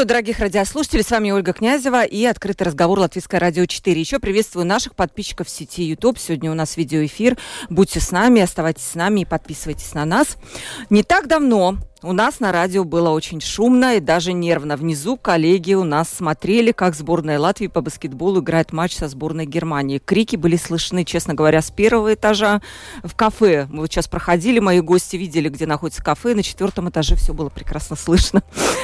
Приветствую, дорогих радиослушателей. С вами Ольга Князева и открытый разговор Латвийское радио 4. Еще приветствую наших подписчиков в сети YouTube. Сегодня у нас видеоэфир. Будьте с нами, оставайтесь с нами и подписывайтесь на нас. Не так давно у нас на радио было очень шумно и даже нервно. Внизу коллеги у нас смотрели, как сборная Латвии по баскетболу играет матч со сборной Германии. Крики были слышны, честно говоря, с первого этажа в кафе. Мы вот сейчас проходили, мои гости видели, где находится кафе. На четвертом этаже все было прекрасно слышно.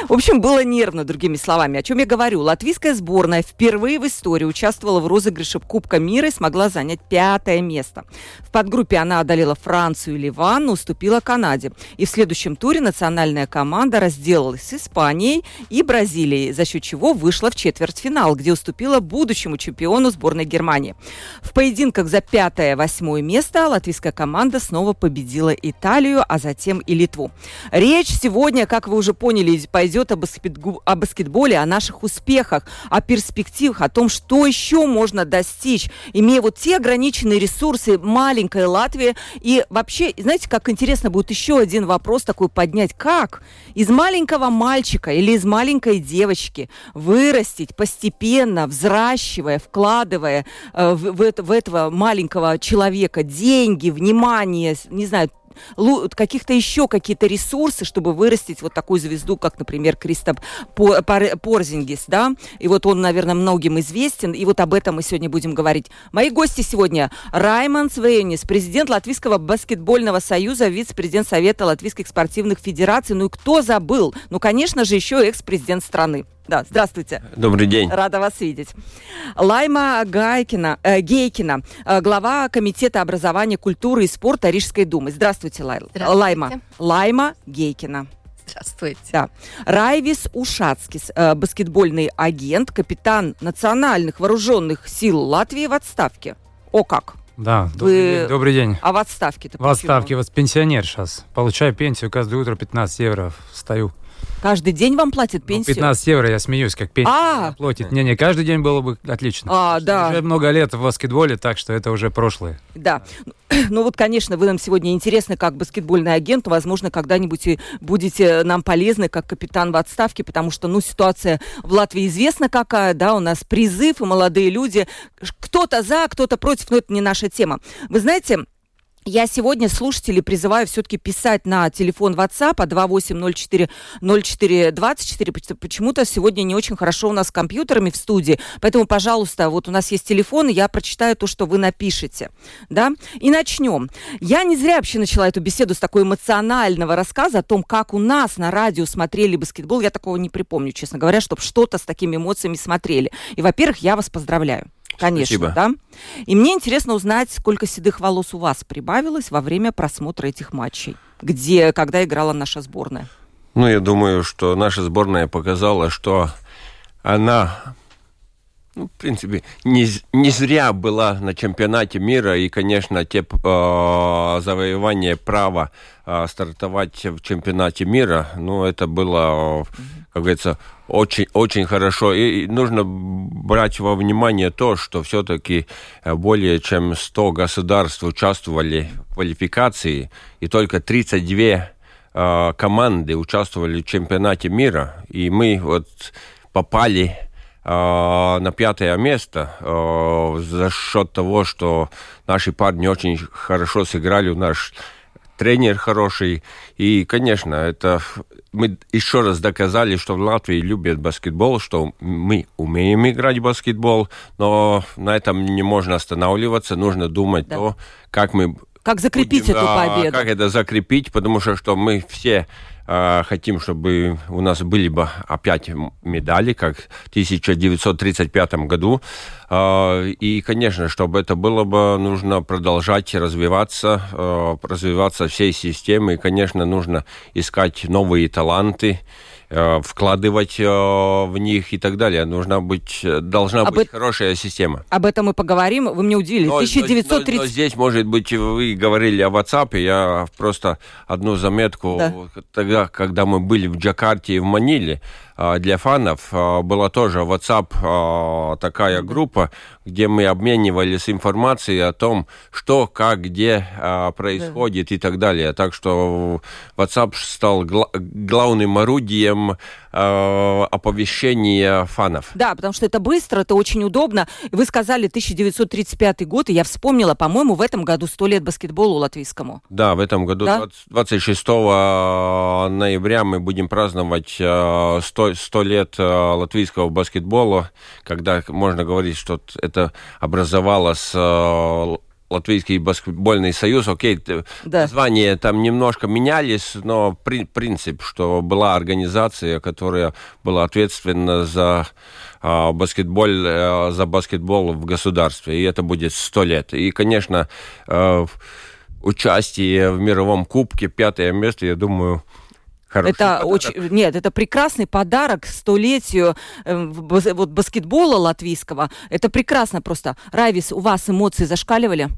В общем, было нервно, другими словами. О чем я говорю? Латвийская сборная впервые в истории участвовала в розыгрыше Кубка мира и смогла занять пятое место. В подгруппе она одолела Францию и Ливан, уступила Канаде. И в следующем туре национальная национальная команда разделалась с Испанией и Бразилией, за счет чего вышла в четвертьфинал, где уступила будущему чемпиону сборной Германии. В поединках за пятое-восьмое место латвийская команда снова победила Италию, а затем и Литву. Речь сегодня, как вы уже поняли, пойдет о, баскетбол, о баскетболе, о наших успехах, о перспективах, о том, что еще можно достичь, имея вот те ограниченные ресурсы маленькой Латвии. И вообще, знаете, как интересно будет еще один вопрос такой поднять как из маленького мальчика или из маленькой девочки вырастить постепенно, взращивая, вкладывая э, в, в, в этого маленького человека деньги, внимание, не знаю, каких-то еще какие-то ресурсы, чтобы вырастить вот такую звезду, как, например, Кристоп Порзингис, да, и вот он, наверное, многим известен, и вот об этом мы сегодня будем говорить. Мои гости сегодня Раймонд Свейнис, президент Латвийского баскетбольного союза, вице-президент Совета Латвийских спортивных федераций, ну и кто забыл? Ну, конечно же, еще экс-президент страны. Да, здравствуйте. Добрый день. Рада вас видеть. Лайма Гайкина, э, Гейкина, э, глава Комитета образования, культуры и спорта Рижской думы. Здравствуйте, Лайла. Здравствуйте. Лайма. Лайма Гейкина. Здравствуйте. Да. Райвис Ушацкис, э, баскетбольный агент, капитан национальных вооруженных сил Латвии в отставке. О как! Да, добрый, Вы... день, добрый день. А в отставке-то В отставке, вот пенсионер сейчас. Получаю пенсию каждое утро 15 евро, встаю. Каждый день вам платят ну, пенсию? Ну, 15 евро, я смеюсь, как пенсия а! платит. Не-не, каждый день было бы отлично. А, да. Уже много лет в баскетболе, так что это уже прошлое. Да. Ну вот, конечно, вы нам сегодня интересны как баскетбольный агент. Возможно, когда-нибудь будете нам полезны как капитан в отставке, потому что, ну, ситуация в Латвии известна какая, да, у нас призыв, и молодые люди, кто-то за, кто-то против, но это не наша тема. Вы знаете, я сегодня слушателей призываю все-таки писать на телефон WhatsApp 28040424. Почему-то сегодня не очень хорошо у нас с компьютерами в студии. Поэтому, пожалуйста, вот у нас есть телефон, я прочитаю то, что вы напишете. Да? И начнем. Я не зря вообще начала эту беседу с такой эмоционального рассказа о том, как у нас на радио смотрели баскетбол. Я такого не припомню, честно говоря, чтобы что-то с такими эмоциями смотрели. И, во-первых, я вас поздравляю. Конечно, Спасибо. да. И мне интересно узнать, сколько седых волос у вас прибавилось во время просмотра этих матчей, где, когда играла наша сборная. Ну, я думаю, что наша сборная показала, что она, ну, в принципе, не, не зря была на чемпионате мира, и, конечно, те э, завоевания права э, стартовать в чемпионате мира, ну, это было, как говорится, очень, очень хорошо. И нужно брать во внимание то, что все-таки э, более чем 100 государств участвовали в квалификации, и только 32 э, команды участвовали в чемпионате мира. И мы вот попали э, на пятое место э, за счет того, что наши парни очень хорошо сыграли, у нас тренер хороший. И, конечно, это мы еще раз доказали, что в Латвии любят баскетбол, что мы умеем играть в баскетбол, но на этом не можно останавливаться, нужно думать да. то, как мы как закрепить будем, эту победу? Как это закрепить, потому что, что мы все э, хотим, чтобы у нас были бы опять медали, как в 1935 году. Э, и, конечно, чтобы это было бы, нужно продолжать развиваться, э, развиваться всей системой. И, конечно, нужно искать новые таланты. э, вкладывать э, в них и так далее. Нужна быть, должна Об быть эт- хорошая система. Об этом мы поговорим. Вы мне удивили. Но- но- 1930... но- но здесь, может быть, вы говорили о WhatsApp, я просто одну заметку. Да. Тогда, когда мы были в Джакарте и в Маниле, для фанов а, была тоже WhatsApp а, такая группа, где мы обменивались информацией о том, что, как, где а, происходит и так далее. Так что WhatsApp стал гла- главным орудием а, оповещения фанов. Да, потому что это быстро, это очень удобно. Вы сказали 1935 год, и я вспомнила, по-моему, в этом году сто лет баскетболу латвийскому. Да, в этом году, Да? 20 26 ноября, мы будем праздновать э, 100, 100 лет э, латвийского баскетбола, когда можно говорить, что это образовалось э, Латвийский баскетбольный союз. Окей, Да. названия там немножко менялись, но при- принцип, что была организация, которая была ответственна за э, баскетбол, э, за баскетбол в государстве, и это будет 100 лет. И, конечно, э, участие в мировом кубке, пятое место, я думаю, хороший это подарок. очень, нет, это прекрасный подарок столетию э, вот баскетбола латвийского. Это прекрасно просто. Райвис, у вас эмоции зашкаливали?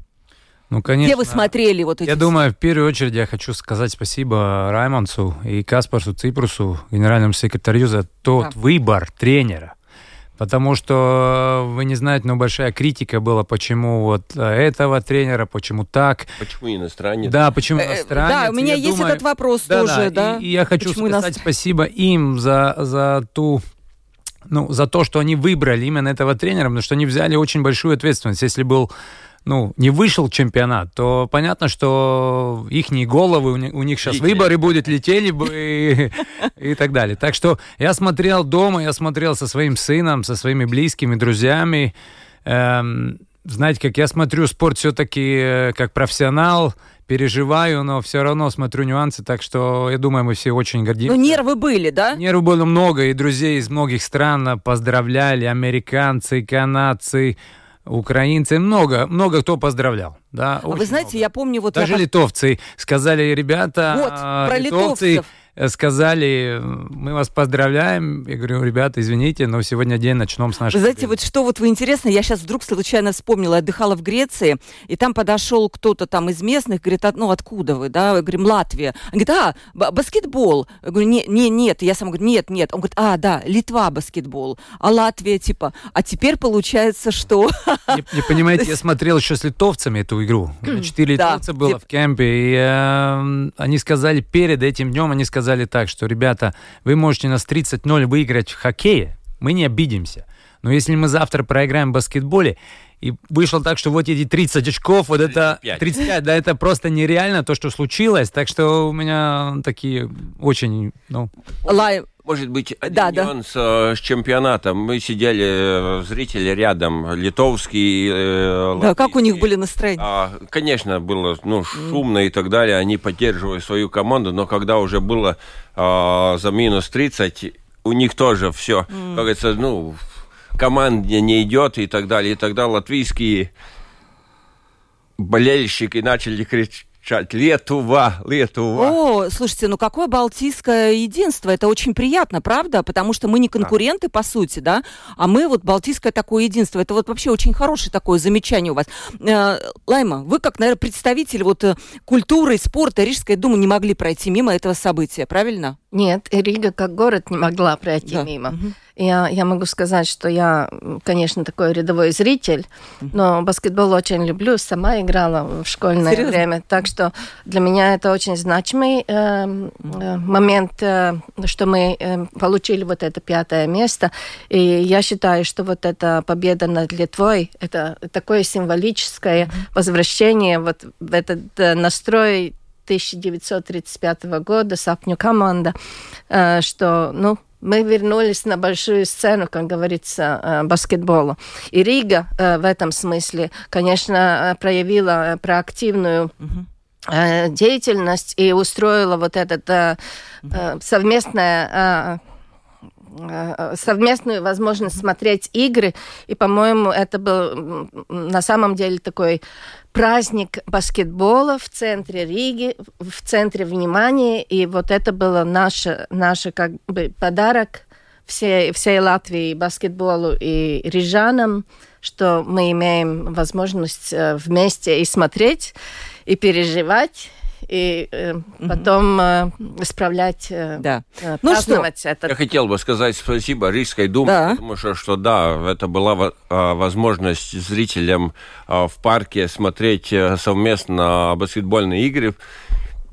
Ну, конечно. Где вы смотрели вот эти? Я думаю, в первую очередь я хочу сказать спасибо Раймонсу и Каспарсу Ципрусу, генеральному секретарю, за тот Да. выбор тренера. Потому что, вы не знаете, но большая критика была, почему вот э, этого тренера, почему так. Почему иностранец? Да, почему Э, иностранец. Да, у меня Я есть думаю- этот вопрос Да, тоже, да. да. И, и я хочу Почему сказать иностран- спасибо им за, за ту ну, за то, что они выбрали именно этого тренера, потому что они взяли очень большую ответственность. Если был ну, не вышел чемпионат, то понятно, что их головы, у ни- у них сейчас Летели. выборы будут, летели бы и, и так далее. Так что я смотрел дома, я смотрел со своим сыном, со своими близкими, друзьями. Эм, знаете, как я смотрю спорт все-таки как профессионал, переживаю, но все равно смотрю нюансы, так что я думаю, мы все очень гордимся. Ну, нервы были, да? Нервов было много, и друзей из многих стран поздравляли, американцы, канадцы, украинцы, много, много кто поздравлял. Да, А Вы знаете, много. я помню, вот я Даже пос- литовцы сказали, ребята, Вот, а, про литовцы литовцев. Сказали, мы вас поздравляем. Я говорю, ребята, извините, но сегодня день начнем с нашей Вы знаете, победы». вот что вот вы интересно, я сейчас вдруг случайно вспомнила, я отдыхала в Греции, и там подошел кто-то там из местных, говорит, «А, ну откуда вы, да, мы говорим, Латвия. Он говорит, а, ба- баскетбол. Я говорю, не, не, нет, я сам говорю, нет, нет. Он говорит, а, да, Литва баскетбол, а Латвия типа, а теперь получается, что... Не, не понимаете, я смотрел еще с литовцами эту игру. Четыре Да, литовца было тип- в кемпе, и э, они сказали перед этим днем, они сказали так, что, ребята, вы можете нас 30-0 выиграть в хоккее, мы не обидимся. Но если мы завтра проиграем в баскетболе, и вышло так, что вот эти 30 очков, вот это 35. 35, да, это просто нереально то, что случилось. Так что у меня такие очень, ну, Лай... Может быть, один Да, да. нюанс э, с чемпионатом. Мы сидели, э, зрители рядом, литовский, э, Да, как у них были настроения? А, конечно, было ну, шумно и так далее, они поддерживали свою команду, но когда уже было а, за минус 30, у них тоже все, как говорится, ну, команде не идет и так далее. И тогда латвийские болельщики начали кричать «Летува! Летува!» О, слушайте, ну какое балтийское единство? Это очень приятно, правда? Потому что мы не конкуренты, по сути, да? А мы вот балтийское такое единство. Это вот вообще очень хорошее такое замечание у вас. Э, Лайма, вы как, наверное, представитель вот э, культуры, спорта Рижской думы не могли пройти мимо этого события, правильно? Нет, Рига как город не могла пройти Да. мимо. Мгм. Я, я могу сказать, что я, конечно, такой рядовой зритель, но баскетбол очень люблю, сама играла в школьное Серьезно? время, так что для меня это очень значимый эм, э, момент, э, что мы эм, получили вот это пятое место, и я считаю, что вот эта победа над Литвой, это такое символическое возвращение вот в этот э, настрой 1935 года, Сапню команда, э, что, ну, мы вернулись на большую сцену, как говорится, э, баскетбола. И Рига э, в этом смысле, конечно, э, проявила проактивную деятельность и устроила вот этот совместное совместную возможность смотреть игры. И, по-моему, это был на самом деле такой праздник баскетбола в центре Риги, в центре внимания. И вот это было наше, наше как бы подарок всей, всей Латвии баскетболу и рижанам, что мы имеем возможность э, вместе и смотреть, и переживать, и э, потом э, исправлять, э, Да. э, Ну праздновать этот Я хотел бы сказать спасибо Рижской думе, Да. потому что, что да, это была а, возможность зрителям а, в парке смотреть э, совместно баскетбольные игры,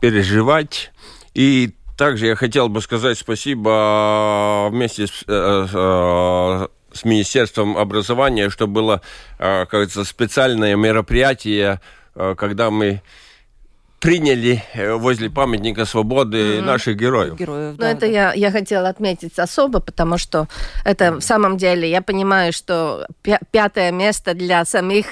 переживать. И также я хотел бы сказать спасибо а, вместе с, э, э, с Министерством образования, что было, э, как говорится, специальное мероприятие, э, когда мы приняли э, возле памятника свободы наших героев. Героев, Но да, это да. я, я хотела отметить особо, потому что это в самом деле, я понимаю, что пя- пятое место для самих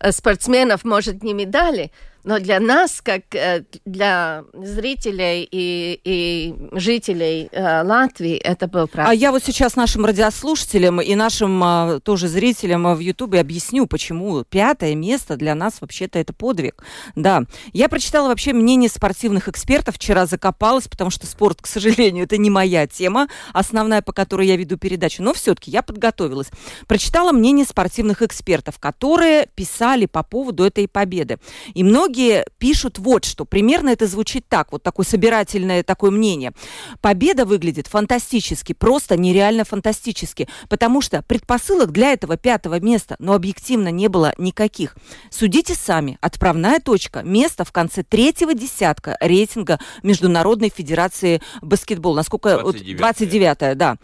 э, спортсменов может не медали, но для нас, как э, для зрителей и, и жителей э, Латвии, это был А праздник. я вот сейчас нашим радиослушателям и нашим а, тоже зрителям а, в Ютубе объясню, почему пятое место для нас вообще-то это подвиг. Да, я прочитала вообще мнение спортивных экспертов, вчера закопалась, потому что спорт, к сожалению, это не моя тема, основная, по которой я веду передачу, но все-таки я подготовилась. Прочитала мнение спортивных экспертов, которые писали по поводу этой победы. И многие пишут вот что. Примерно это звучит так, вот такое собирательное такое мнение. Победа выглядит фантастически, просто нереально фантастически, потому что предпосылок для этого пятого места, но объективно не было никаких. Судите сами. Отправная точка. Место в конце третьего десятка рейтинга Международной Федерации баскетбола. Насколько... вот 29-е. 29 да.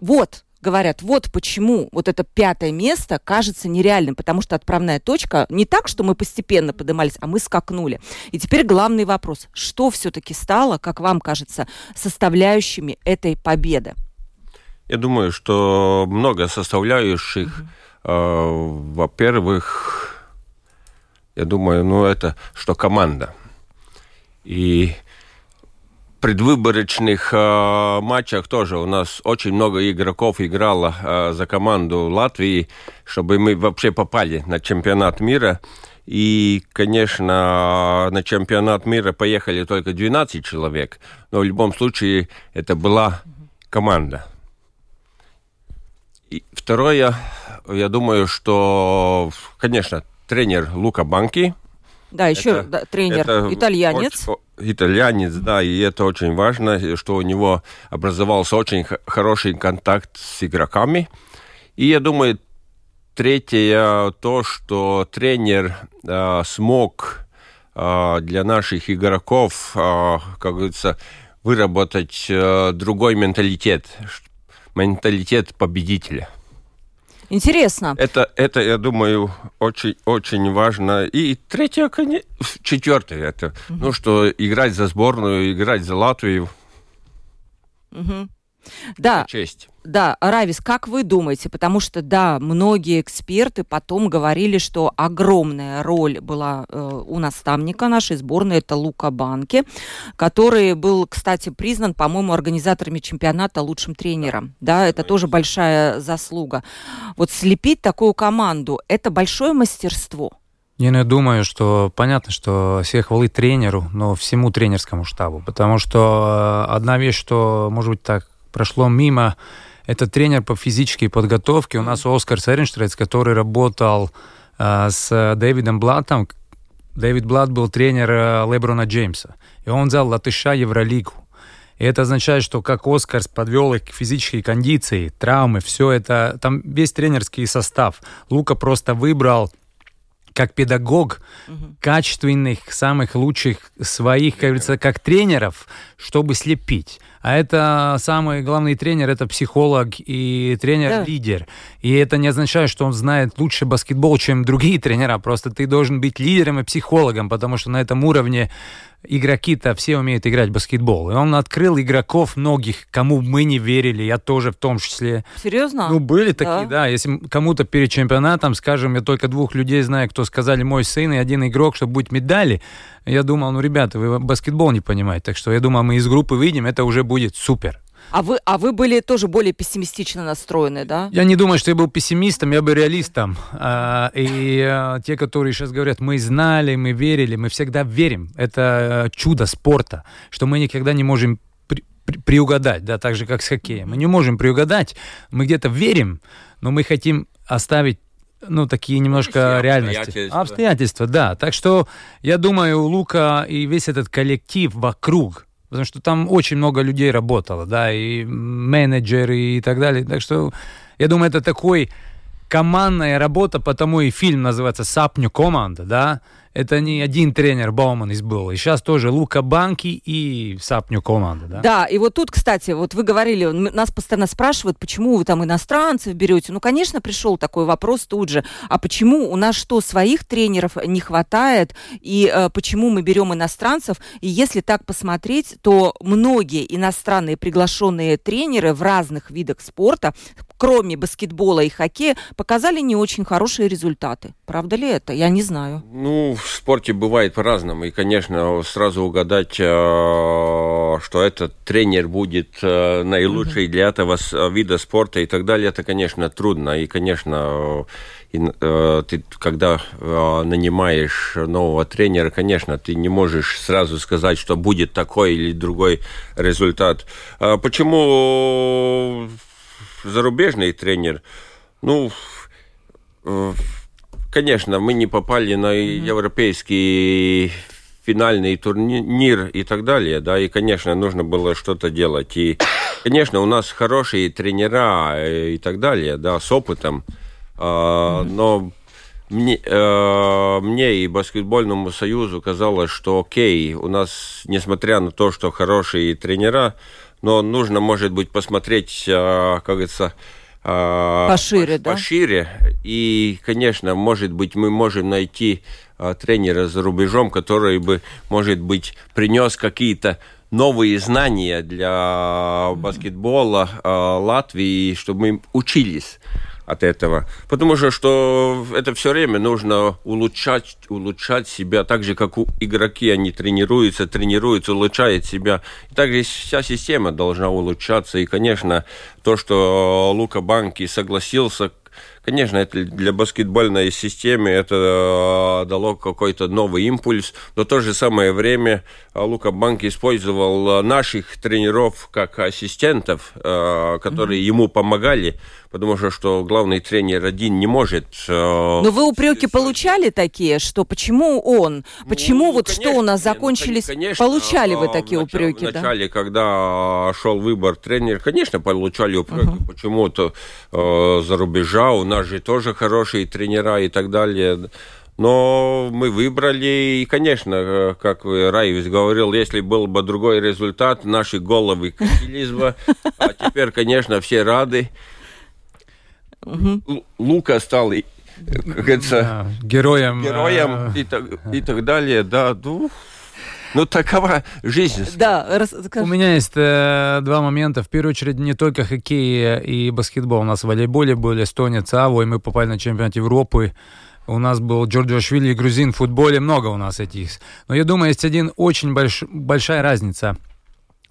Вот, говорят, вот почему вот это пятое место кажется нереальным, потому что отправная точка не так, что мы постепенно поднимались, а мы скакнули. И теперь главный вопрос, что все-таки стало, как вам кажется, составляющими этой победы? Я думаю, что много составляющих. Э, Во-первых, я думаю, ну это что команда. И предвыборочных э, матчах тоже у нас очень много игроков играло э, за команду Латвии, чтобы мы вообще попали на чемпионат мира. И, конечно, на чемпионат мира поехали только 12 человек, но в любом случае это была команда. И второе, я думаю, что, конечно, тренер Лука Банки. Да, еще Это- да, тренер это итальянец. очень- итальянец, да, и это очень важно, что у него образовался очень хороший контакт с игроками. И я думаю, третье, то, что тренер э, смог э, для наших игроков, э, как говорится, выработать э, другой менталитет, менталитет победителя. Интересно. Это, это, я думаю, очень, очень важно. И третье, конечно, четвертое, это, ну, что играть за сборную, играть за Латвию, Мгм. Да, честь. Да, Равис, как вы думаете? Потому что, да, многие эксперты потом говорили, что огромная роль была э, у наставника нашей сборной, это Лука Банки, который был, кстати, признан, по-моему, организаторами чемпионата лучшим тренером. Да, это тоже большая заслуга. Вот слепить такую команду, это большое мастерство. Я не думаю, что понятно, что все хвалы тренеру, но всему тренерскому штабу. Потому что э, одна вещь, что, может быть, так прошло мимо, это тренер по физической подготовке. У нас Оскар Серенштрейц, который работал э, с Дэвидом Блаттом. Дэвид Блатт был тренер э, Леброна Джеймса. И он взял латыша Евролигу. И это означает, что как Оскар подвел их к физической кондиции, травмы, все это, там весь тренерский состав. Лука просто выбрал как педагог качественных, самых лучших своих, как говорится, как тренеров, чтобы слепить. А это самый главный тренер, это психолог и Да. тренер-лидер. И это не означает, что он знает лучше баскетбол, чем другие тренера. Просто ты должен быть лидером и психологом, потому что на этом уровне игроки-то все умеют играть в баскетбол. И он открыл игроков многих, кому мы не верили, я тоже в том числе. Серьезно? Ну, были Да. такие, да. Если кому-то перед чемпионатом, скажем, я только двух людей знаю, кто сказали мой сын и один игрок, что будет медали, я думал, ну, ребята, вы баскетбол не понимаете. Так что я думал, мы из группы выйдем, это уже будет супер. А вы, а вы были тоже более пессимистично настроены, да? Я не думаю, что я был пессимистом, я был реалистом. А, и а, те, которые сейчас говорят, мы знали, мы верили, мы всегда верим. Это чудо спорта, что мы никогда не можем приугадать, да, так же, как с хоккеем. Мы не можем приугадать, мы где-то верим, но мы хотим оставить ну, такие немножко ну, реальности. Обстоятельства. обстоятельства, да. Так что я думаю, Лука и весь этот коллектив вокруг, потому что там очень много людей работало, да, и менеджеры и так далее. Так что я думаю, это такой командная работа, потому и фильм называется «Сапню команда», да, это не один тренер Бауман был. И сейчас тоже Лука Банки и Сапню команда, да? Да, и вот тут, кстати, вот вы говорили, нас постоянно спрашивают, почему вы там иностранцев берете. Ну, конечно, пришел такой вопрос тут же. А почему у нас что, своих тренеров не хватает? И э, почему мы берем иностранцев? И если так посмотреть, то многие иностранные приглашенные тренеры в разных видах спорта, кроме баскетбола и хоккея, показали не очень хорошие результаты. Правда ли это? Я не знаю. Ну, в спорте бывает по-разному. И, конечно, сразу угадать, э, что этот тренер будет э, наилучший для этого вида спорта и так далее, это, конечно, трудно. И, конечно, э, ты, когда нанимаешь нового тренера, конечно, ты не можешь сразу сказать, что будет такой или другой результат. А почему зарубежный тренер? Ну, Конечно, мы не попали на mm-hmm. европейский финальный турнир и так далее, да, и, конечно, нужно было что-то делать. И, конечно, у нас хорошие тренера э, и так далее, да, с опытом, mm-hmm. но мне, э, мне и баскетбольному союзу казалось, что окей, у нас, несмотря на то, что хорошие тренера, но нужно, может быть, посмотреть, э, как говорится, а, пошире, да? Пошире. И, конечно, может быть, мы можем найти а, тренера за рубежом, который бы, может быть, принес какие-то новые знания для баскетбола а, Латвии, чтобы мы учились от этого. Потому что, что это все время нужно улучшать, улучшать себя, так же, как у игроки, они тренируются, тренируются, улучшают себя. И также вся система должна улучшаться. И, конечно, то, что Лука Банки согласился Конечно, это для баскетбольной системы это э, дало какой-то новый импульс, но в то же самое время э, Лука Банк использовал э, наших тренеров как ассистентов, которые mm-hmm. ему помогали потому что, что главный тренер один не может... Но вы упреки получали такие, что почему он? Почему ну, вот конечно, что у нас ну, закончились... Ну, конечно, получали вы такие в начале, упреки? Вначале, да? когда шел выбор тренера, конечно, получали упреки. Uh-huh. Почему-то э, за рубежа у нас же тоже хорошие тренера и так далее. Но мы выбрали, и, конечно, э, как Раевич говорил, если был бы другой результат, наши головы катились бы. А теперь, конечно, все рады. Угу. Лука стал, как говорится, да, героем, героем э... и, так, и так далее. Да, ну, ну, такова жизнь. Да, расскажи. У меня есть э, два момента. В первую очередь, не только хоккей и баскетбол. У нас в волейболе были эстонец Аво, и мы попали на чемпионат Европы. У нас был Джорджо Швили и грузин в футболе. Много у нас этих. Но я думаю, есть один очень больш... большая разница.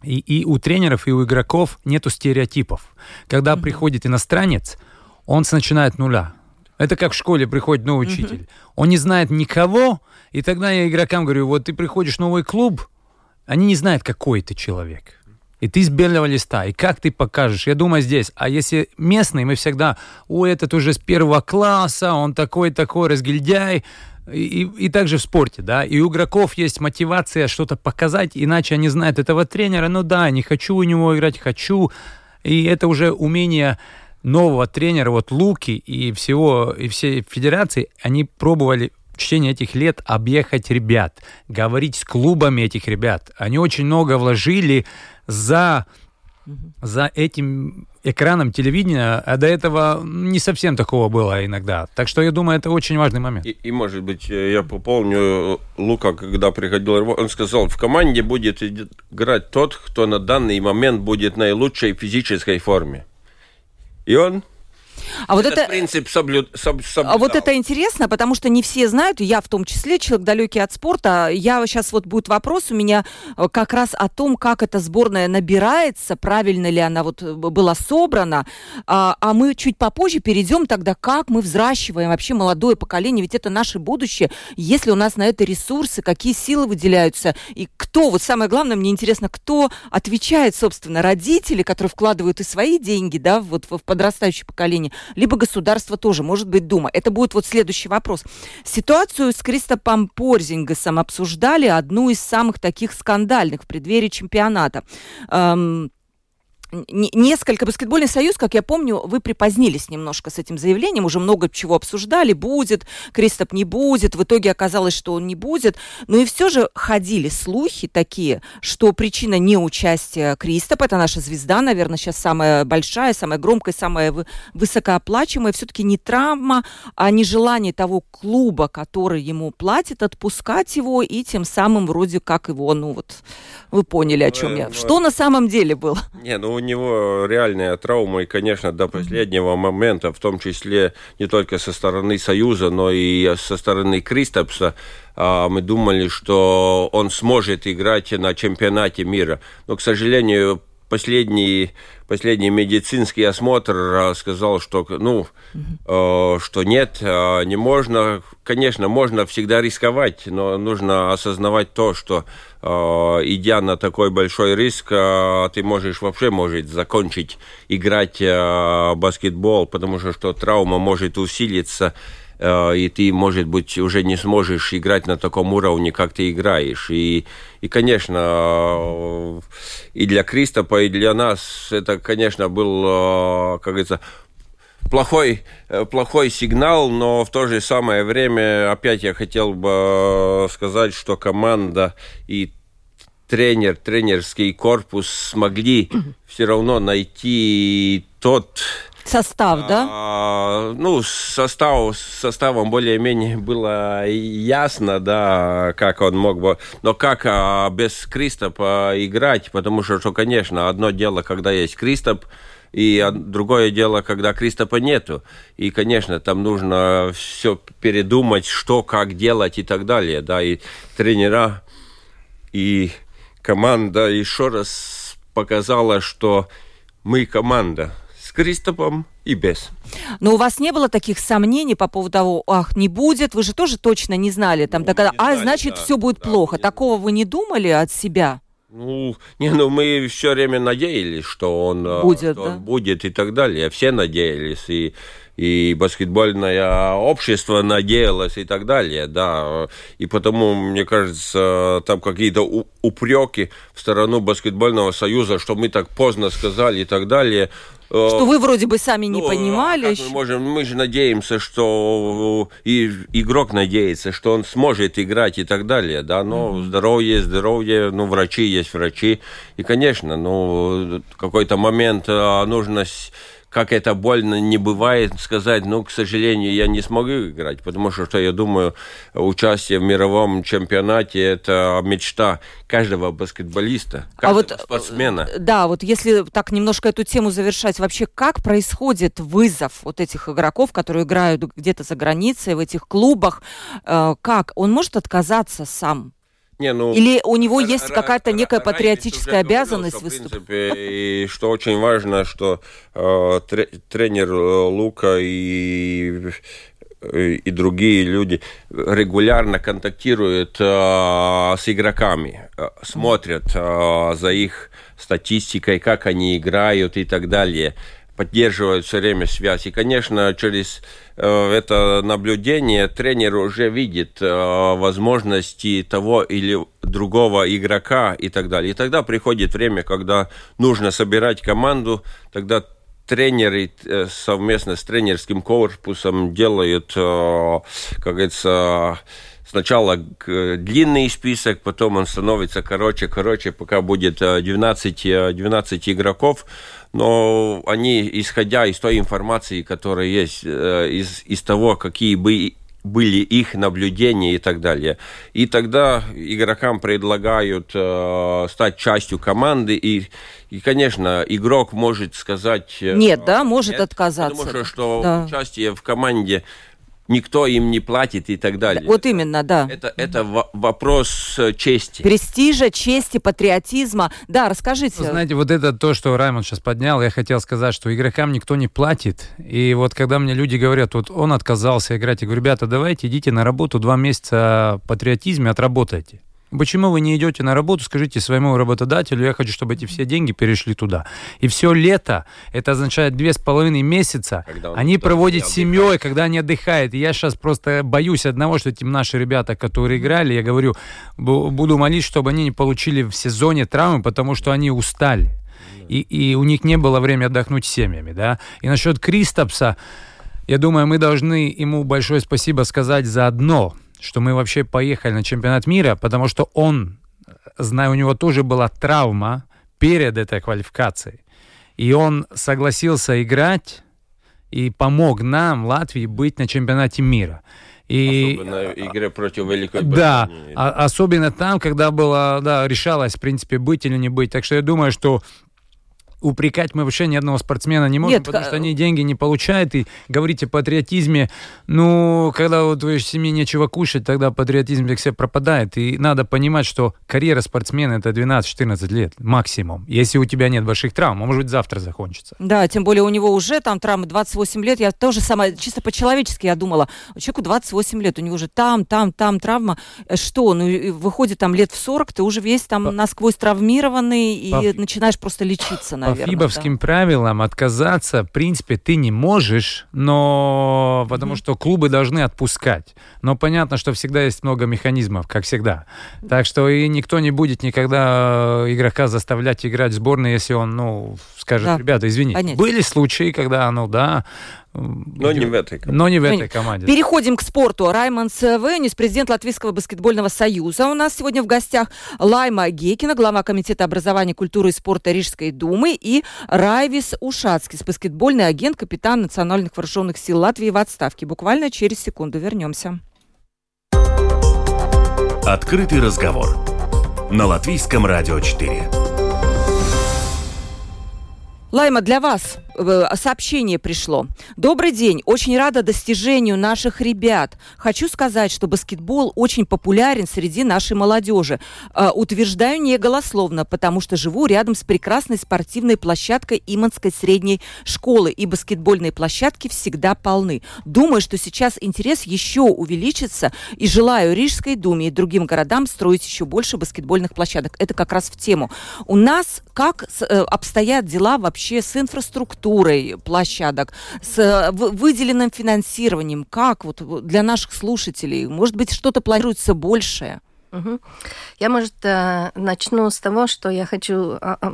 И, и у тренеров, и у игроков нету стереотипов. Когда mm-hmm. приходит иностранец, он начинает нуля. Это как в школе приходит новый учитель. Uh-huh. Он не знает никого, и тогда я игрокам говорю, вот ты приходишь в новый клуб, они не знают, какой ты человек. И ты с белого листа, и как ты покажешь? Я думаю здесь, а если местный, мы всегда, ой, этот уже с первого класса, он такой-такой разгильдяй, и, и, и также в спорте, да, и у игроков есть мотивация что-то показать, иначе они знают этого тренера, ну да, не хочу у него играть, хочу, и это уже умение нового тренера, вот Луки и всего, и всей федерации, они пробовали течение этих лет объехать ребят, говорить с клубами этих ребят. Они очень много вложили за, за этим экраном телевидения, а до этого не совсем такого было иногда. Так что я думаю, это очень важный момент. И, и может быть, я попомню Лука, когда приходил, он сказал, в команде будет играть тот, кто на данный момент будет в наилучшей физической форме. И он А вот это принцип соблю... соб... А вот это интересно, потому что не все знают, я в том числе, человек далекий от спорта. Я сейчас вот будет вопрос у меня э, как раз о том, как эта сборная набирается, правильно ли она вот э, была собрана. А, а мы чуть попозже перейдем тогда, как мы взращиваем вообще молодое поколение, ведь это наше будущее. Если у нас на это ресурсы, какие силы выделяются, и кто, вот самое главное, мне интересно, кто отвечает, собственно, родители, которые вкладывают и свои деньги, да, вот в подрастающее поколение, либо государство тоже, может быть, Дума. Это будет вот следующий вопрос. Ситуацию с Кристопом Порзингасом обсуждали, одну из самых таких скандальных в преддверии чемпионата. Эм, несколько баскетбольный союз, как я помню, вы припозднились немножко с этим заявлением, уже много чего обсуждали, будет, Кристоп не будет, в итоге оказалось, что он не будет, но и все же ходили слухи такие, что причина неучастия Кристопа, это наша звезда, наверное, сейчас самая большая, самая громкая, самая высокооплачиваемая, все-таки не травма, а нежелание того клуба, который ему платит, отпускать его и тем самым вроде как его, ну вот, вы поняли, о чем ну, я. Ну, что на самом деле было? Не, ну него реальная травма, и, конечно, до последнего момента, в том числе не только со стороны Союза, но и со стороны Кристопса, а, мы думали, что он сможет играть на чемпионате мира. Но, к сожалению, последний, последний медицинский осмотр а, сказал, что, ну, э, что нет, э, не можно. Конечно, можно всегда рисковать, но нужно осознавать то, что э, идя на такой большой риск, э, ты можешь вообще может закончить играть э, баскетбол, потому что, что травма может усилиться и ты, может быть, уже не сможешь играть на таком уровне, как ты играешь. И, и конечно, э, и для Кристопа, и для нас это, конечно, был, э, как говорится, плохой, плохой сигнал, но в то же самое время опять я хотел бы сказать, что команда и тренер, тренерский корпус смогли все равно найти тот Состав, да? А, ну, состав, составом более-менее было ясно, да, как он мог бы... Но как а, без Кристопа играть, потому что, что, конечно, одно дело, когда есть Кристоп, и другое дело, когда Кристопа нету. И, конечно, там нужно все передумать, что, как делать и так далее. Да, и тренера, и команда еще раз показала, что мы команда с Кристопом и без. Но у вас не было таких сомнений по поводу того, ах, не будет, вы же тоже точно не знали, там, ну, тогда, а значит, да, все будет да, плохо. Нет. Такого вы не думали от себя? Ну, не, ну мы все время надеялись, что он э, будет, что да? он будет и так далее. Все надеялись, и, и баскетбольное общество надеялось и так далее, да. И потому, мне кажется, там какие-то упреки в сторону баскетбольного союза, что мы так поздно сказали и так далее. Э, что вы вроде бы сами не ну, понимали. мы, можем, мы же надеемся, что и игрок надеется, что он сможет играть и так далее, да, но mm-hmm. здоровье, здоровье, ну, врачи есть врачи, и, конечно, ну, какой-то момент а, нужно как это больно не бывает, сказать, ну, к сожалению, я не смогу играть, потому что, что я думаю, участие в мировом чемпионате – это мечта каждого баскетболиста, а каждого а вот, спортсмена. Э, да, вот если так немножко эту тему завершать, вообще как происходит вызов вот этих игроков, которые играют где-то за границей, в этих клубах, э, как? Он может отказаться сам? Не, ну, Или у него есть какая-то некая патриотическая обязанность выступать? И что очень важно, что э, тренер э, Лука и и другие люди регулярно контактируют э, с игроками, э, смотрят э, за их статистикой, как они играют и так далее поддерживают все время связь. И, конечно, через э, это наблюдение тренер уже видит э, возможности того или другого игрока и так далее. И тогда приходит время, когда нужно собирать команду, тогда тренеры э, совместно с тренерским корпусом делают, как говорится, сначала длинный список, потом он становится короче, короче, пока будет 12, э, 12 игроков но они, исходя из той информации, которая есть, э, из, из того, какие бы были их наблюдения и так далее. И тогда игрокам предлагают э, стать частью команды, и, и, конечно, игрок может сказать... Э, нет, да, может нет, отказаться. Потому что, что да. участие в команде никто им не платит и так далее. Вот именно, да. Это, это вопрос э, чести. Престижа, чести, патриотизма. Да, расскажите. знаете, вот это то, что Раймонд сейчас поднял, я хотел сказать, что игрокам никто не платит. И вот когда мне люди говорят, вот он отказался играть, я говорю, ребята, давайте идите на работу, два месяца патриотизме отработайте. Почему вы не идете на работу, скажите своему работодателю, я хочу, чтобы эти все деньги перешли туда. И все лето, это означает две с половиной месяца, они проводят с семьей, когда они отдыхают. И я сейчас просто боюсь одного, что эти наши ребята, которые играли, я говорю, буду молить, чтобы они не получили в сезоне травмы, потому что они устали. И, и у них не было времени отдохнуть с семьями. Да? И насчет Кристопса, я думаю, мы должны ему большое спасибо сказать за одно – что мы вообще поехали на чемпионат мира, потому что он, знаю, у него тоже была травма перед этой квалификацией. И он согласился играть и помог нам, Латвии, быть на чемпионате мира. И, особенно игре против Великой Да, а, особенно там, когда было, да, решалось, в принципе, быть или не быть. Так что я думаю, что упрекать мы вообще ни одного спортсмена не можем, Нет, потому что они деньги не получают. И говорить о патриотизме, ну, когда у твоей семьи нечего кушать, тогда патриотизм все пропадает. И надо понимать, что карьера спортсмена это 12-14 лет максимум. Если у тебя нет больших травм, а может быть завтра закончится. Да, тем более у него уже там травмы 28 лет. Я тоже сама, чисто по-человечески я думала, человеку 28 лет, у него уже там, там, там травма. Э, что, ну, выходит там лет в 40, ты уже весь там насквозь травмированный и по... начинаешь просто лечиться, наверное наверное. По фибовским да. правилам отказаться, в принципе, ты не можешь, но потому mm-hmm. что клубы должны отпускать. Но понятно, что всегда есть много механизмов, как всегда. Так что и никто не будет никогда игрока заставлять играть в сборной, если он, ну, скажет, да. ребята, извините. Понятно. Были случаи, когда, ну да, но не в этой команде. Но не в этой команде. Переходим к спорту. Раймонд Венис, президент Латвийского баскетбольного союза. У нас сегодня в гостях Лайма Гекина, глава комитета образования, культуры и спорта Рижской думы, и Райвис Ушацкис, баскетбольный агент, капитан национальных вооруженных сил Латвии в отставке. Буквально через секунду вернемся. Открытый разговор на Латвийском радио 4. Лайма, для вас сообщение пришло. Добрый день. Очень рада достижению наших ребят. Хочу сказать, что баскетбол очень популярен среди нашей молодежи. Э, утверждаю не голословно, потому что живу рядом с прекрасной спортивной площадкой Иманской средней школы, и баскетбольные площадки всегда полны. Думаю, что сейчас интерес еще увеличится, и желаю Рижской думе и другим городам строить еще больше баскетбольных площадок. Это как раз в тему. У нас как э, обстоят дела вообще с инфраструктурой? Архитектурой площадок, с э, выделенным финансированием? Как вот для наших слушателей? Может быть, что-то планируется большее? Угу. Я, может, э, начну с того, что я хочу а, а,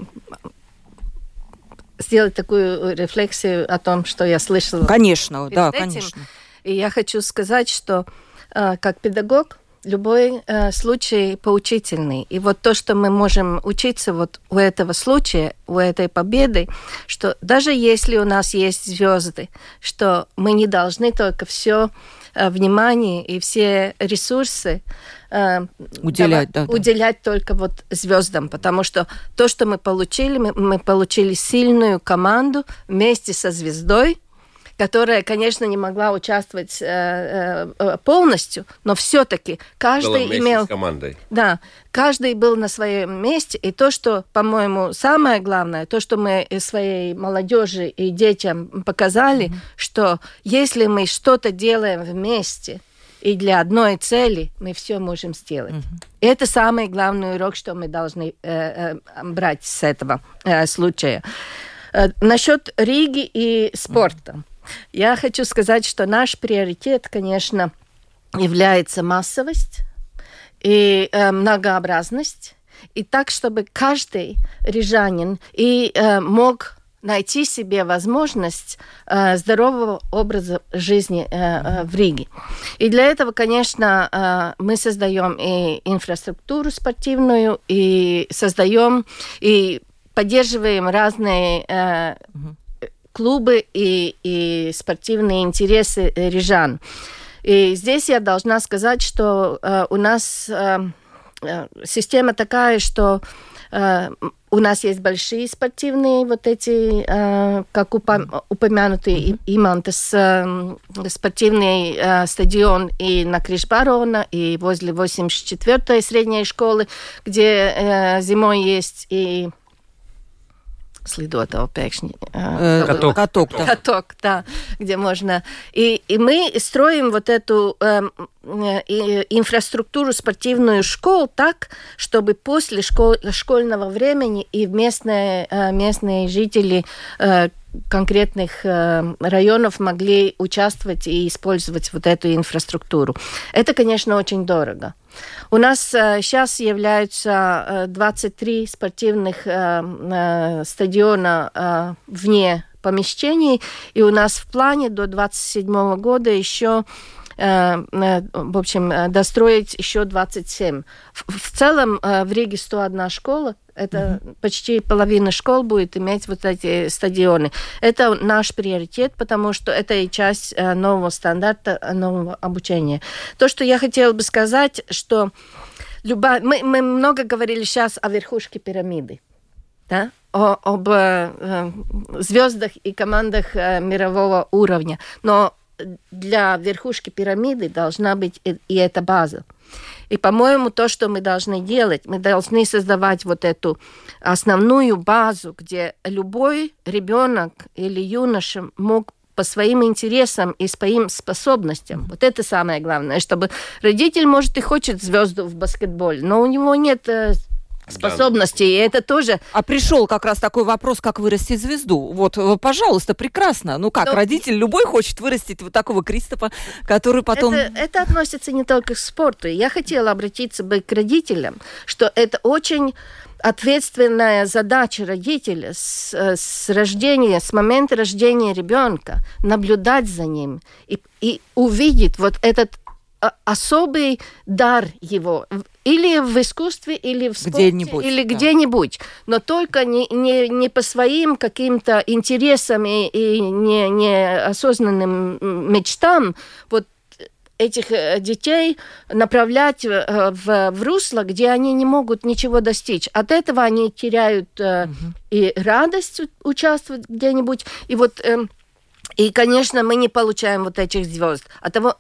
сделать такую рефлексию о том, что я слышала. Конечно, да, этим. конечно. И я хочу сказать, что э, как педагог любой э, случай поучительный. И вот то, что мы можем учиться вот у этого случая, у этой победы, что даже если у нас есть звезды, что мы не должны только все э, внимание и все ресурсы э, уделять, давай, да, уделять да. только вот звездам, потому что то, что мы получили, мы, мы получили сильную команду вместе со звездой, которая, конечно, не могла участвовать э, э, полностью, но все-таки каждый имел... С командой. Да, каждый был на своем месте, и то, что, по-моему, самое главное, то, что мы своей молодежи и детям показали, mm-hmm. что если мы что-то делаем вместе, и для одной цели мы все можем сделать. Mm-hmm. Это самый главный урок, что мы должны э, э, брать с этого э, случая. Э, насчет Риги и спорта. Mm-hmm. Я хочу сказать, что наш приоритет, конечно, является массовость и э, многообразность, и так, чтобы каждый рижанин и э, мог найти себе возможность э, здорового образа жизни э, э, в Риге. И для этого, конечно, э, мы создаем и инфраструктуру спортивную, и создаем и поддерживаем разные э, клубы и, и спортивные интересы рижан. И здесь я должна сказать, что э, у нас э, э, система такая, что э, у нас есть большие спортивные вот эти, э, как упом- упомянутые mm-hmm. Имантес, э, спортивный э, стадион и на Кришбарона, и возле 84-й средней школы, где э, зимой есть и Слідотова пекшни. Э, каток. Каток, да. Каток, да, где можно. И, и мы строим вот эту э, э, инфраструктуру спортивную школ так, чтобы после школ, школьного времени и местные, э, местные жители э, конкретных э, районов могли участвовать и использовать вот эту инфраструктуру. Это, конечно, очень дорого. У нас сейчас являются э, 23 спортивных э, э, стадиона вне помещений, и у нас в плане до 27 года еще в общем, э, достроить еще 27. В, целом в Риге 101 школа, это mm-hmm. почти половина школ будет иметь вот эти стадионы. Это наш приоритет, потому что это и часть э, нового стандарта, э, нового обучения. То, что я хотела бы сказать, что любая... мы, мы много говорили сейчас о верхушке пирамиды. Да? О, об э, звездах и командах э, мирового уровня. Но для верхушки пирамиды должна быть и, эта база. И, по-моему, то, что мы должны делать, мы должны создавать вот эту основную базу, где любой ребенок или юноша мог по своим интересам и своим способностям. Вот это самое главное, чтобы родитель, может, и хочет звезду в баскетболе, но у него нет э, способностей. Да. И это тоже... А пришел как раз такой вопрос, как вырастить звезду. Вот, э, пожалуйста, прекрасно. Ну как, Но... родитель любой хочет вырастить вот такого Кристопа, который потом... Это, это относится не только к спорту. Я хотела обратиться бы к родителям, что это очень ответственная задача родителя с, э, с рождения, с момента рождения ребенка, наблюдать за ним и, и увидеть вот этот особый дар его или в искусстве, или в спорте, где-нибудь, или да. где-нибудь, но только не, не, не по своим каким-то интересам и, и не, не осознанным мечтам вот этих э, детей направлять э, в, в русло, где они не могут ничего достичь. От этого они теряют угу. и радость участвовать где-нибудь, и вот эм, и, конечно, мы не получаем вот этих звезд. От того,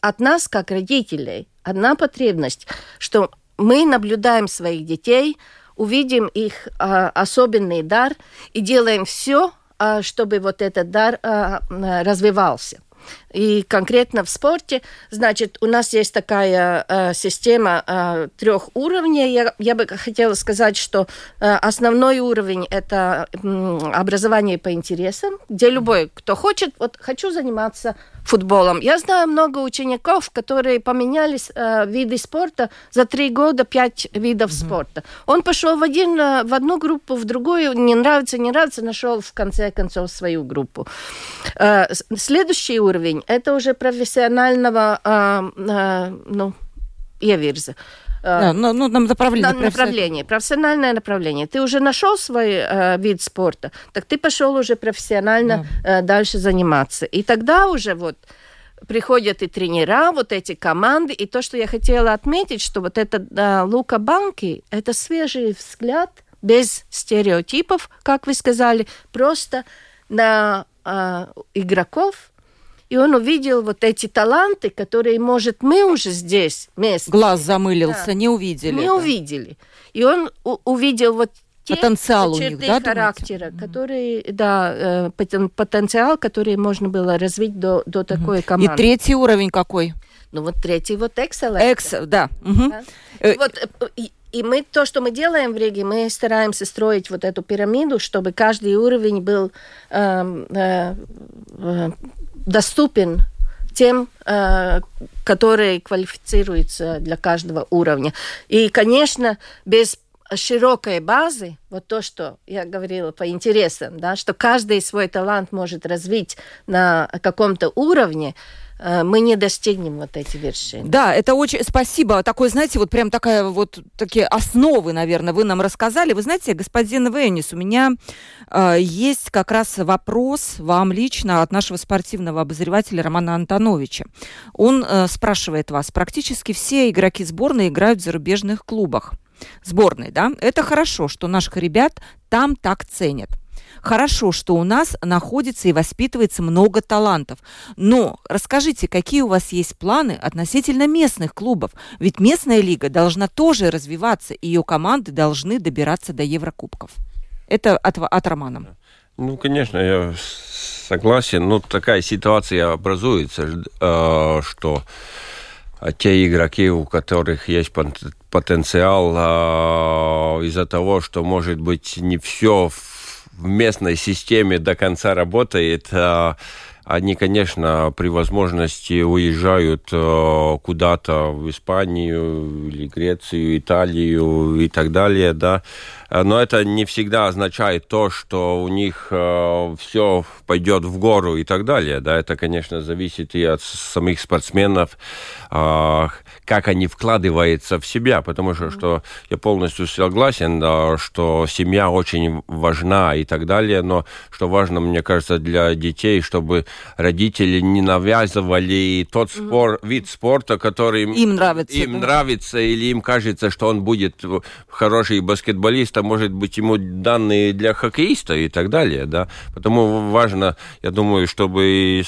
от нас, как родителей, одна потребность, что мы наблюдаем своих детей, увидим их а, особенный дар и делаем все, а, чтобы вот этот дар а, развивался. И конкретно в спорте, значит, у нас есть такая э, система э, трех уровней. Я, я бы хотела сказать, что э, основной уровень это э, образование по интересам, где любой, кто хочет, вот хочу заниматься футболом. Я знаю много учеников, которые поменялись э, виды спорта за три года, пять видов mm-hmm. спорта. Он пошел в, один, э, в одну группу, в другую, не нравится, не нравится, нашел в конце концов свою группу. Э, следующий уровень это уже профессионального, э, э, ну, ievirza. Да, ну, ну, направление. На, направление, профессиональное направление. Ты уже нашел свой э, вид спорта, так ты пошел уже профессионально да. э, дальше заниматься. И тогда уже вот приходят и тренера, вот эти команды. И то, что я хотела отметить, что вот это да, Лука Банки, это свежий взгляд, без стереотипов, как вы сказали, просто на э, игроков, и он увидел вот эти таланты, которые, может, мы уже здесь вместе. Глаз замылился, да, не увидели. Не это. увидели. И он увидел вот те потенциал черты у них, да, характера, думаете? которые, да, э, потенциал, который можно было развить до, до такой команды. И третий уровень какой? Ну вот третий вот Excel. Excel, да. Угу. да. Э, вот, и, и мы то, что мы делаем в Риге, мы стараемся строить вот эту пирамиду, чтобы каждый уровень был э, э, доступен тем, э, которые квалифицируются для каждого уровня. И, конечно, без широкой базы, вот то, что я говорила по интересам, да, что каждый свой талант может развить на каком-то уровне, мы не достигнем вот эти вершины. Да, это очень спасибо. Такое, знаете, вот прям такая вот такие основы, наверное, вы нам рассказали. Вы знаете, господин Венис, у меня э, есть как раз вопрос вам лично от нашего спортивного обозревателя Романа Антоновича. Он э, спрашивает вас, практически все игроки сборной играют в зарубежных клубах сборной, да? Это хорошо, что наших ребят там так ценят. Хорошо, что у нас находится и воспитывается много талантов. Но расскажите, какие у вас есть планы относительно местных клубов? Ведь местная лига должна тоже развиваться, и ее команды должны добираться до Еврокубков. Это от, от Романа. Ну, конечно, я согласен. Ну, такая ситуация образуется, э, что те игроки, у которых есть потенциал, э, из-за того, что, может быть, не все в в местной системе до конца работает, а, они, конечно, при возможности уезжают э, куда-то в Испанию или Грецию, Италию и так далее, да. Но это не всегда означает то, что у них э, все пойдет в гору и так далее, да. Это, конечно, зависит и от самих спортсменов, э, как они вкладываются в себя, потому что, что я полностью согласен, да, что семья очень важна и так далее, но что важно, мне кажется, для детей, чтобы родители не навязывали тот спор, вид спорта, который им нравится, им да? нравится или им кажется, что он будет хороший баскетболист, а может быть ему данные для хоккеиста и так далее, да. Потому важно, я думаю, чтобы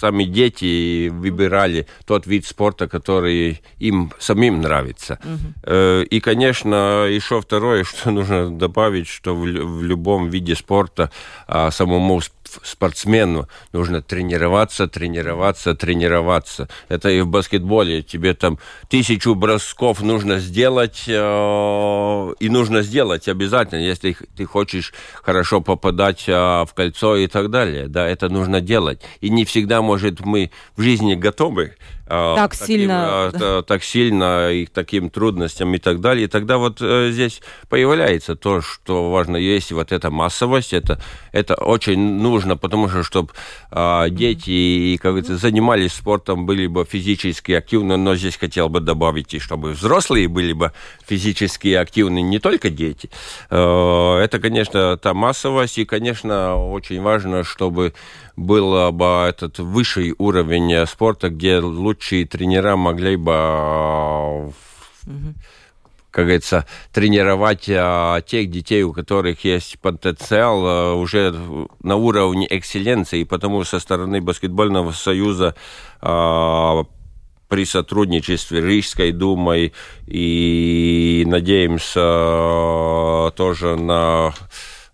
сами дети выбирали тот вид спорта, который им самим нравится. Угу. И, конечно, еще второе, что нужно добавить, что в, любом виде спорта а, самому спортсмену нужно тренироваться, тренироваться, тренироваться. Это и в баскетболе. Тебе там тысячу бросков нужно сделать, э, и нужно сделать обязательно, если ты хочешь хорошо попадать э, в кольцо и так далее. Да, это нужно делать. И не всегда, может, мы в жизни готовы так таким, сильно, да. так сильно и к таким трудностям и так далее. И тогда вот э, здесь появляется то, что важно. Есть вот эта массовость, это, это очень нужно, потому что, чтобы э, дети, как говорится, занимались спортом, были бы физически активны, но здесь хотел бы добавить, и чтобы взрослые были бы физически активны, не только дети. Э, это, конечно, та массовость, и, конечно, очень важно, чтобы был бы этот высший уровень спорта, где лучшие тренера могли бы mm как говорится, тренировать а, тех детей, у которых есть потенциал а, уже на уровне экселленции. И потому со стороны баскетбольного союза а, при сотрудничестве Рижской думой и надеемся а, тоже на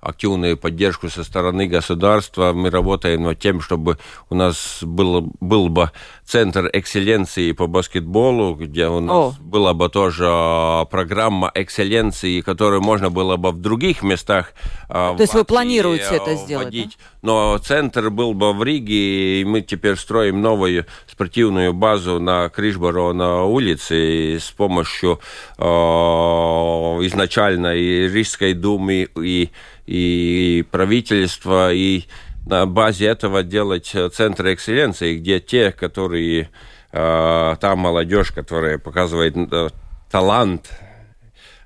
активную поддержку со стороны государства. Мы работаем над тем, чтобы у нас было, был бы центр экселленции по баскетболу, где у нас О. была бы тоже а, программа экселленции, которую можно было бы в других местах а, То есть вы планируете это сделать? Да? Но центр был бы в Риге, и мы теперь строим новую спортивную базу на Кришборо на улице с помощью э, изначально и Рижской думы, и и правительство, и на базе этого делать э, центры экселленции, где те, которые э, там молодежь, которая показывает э, талант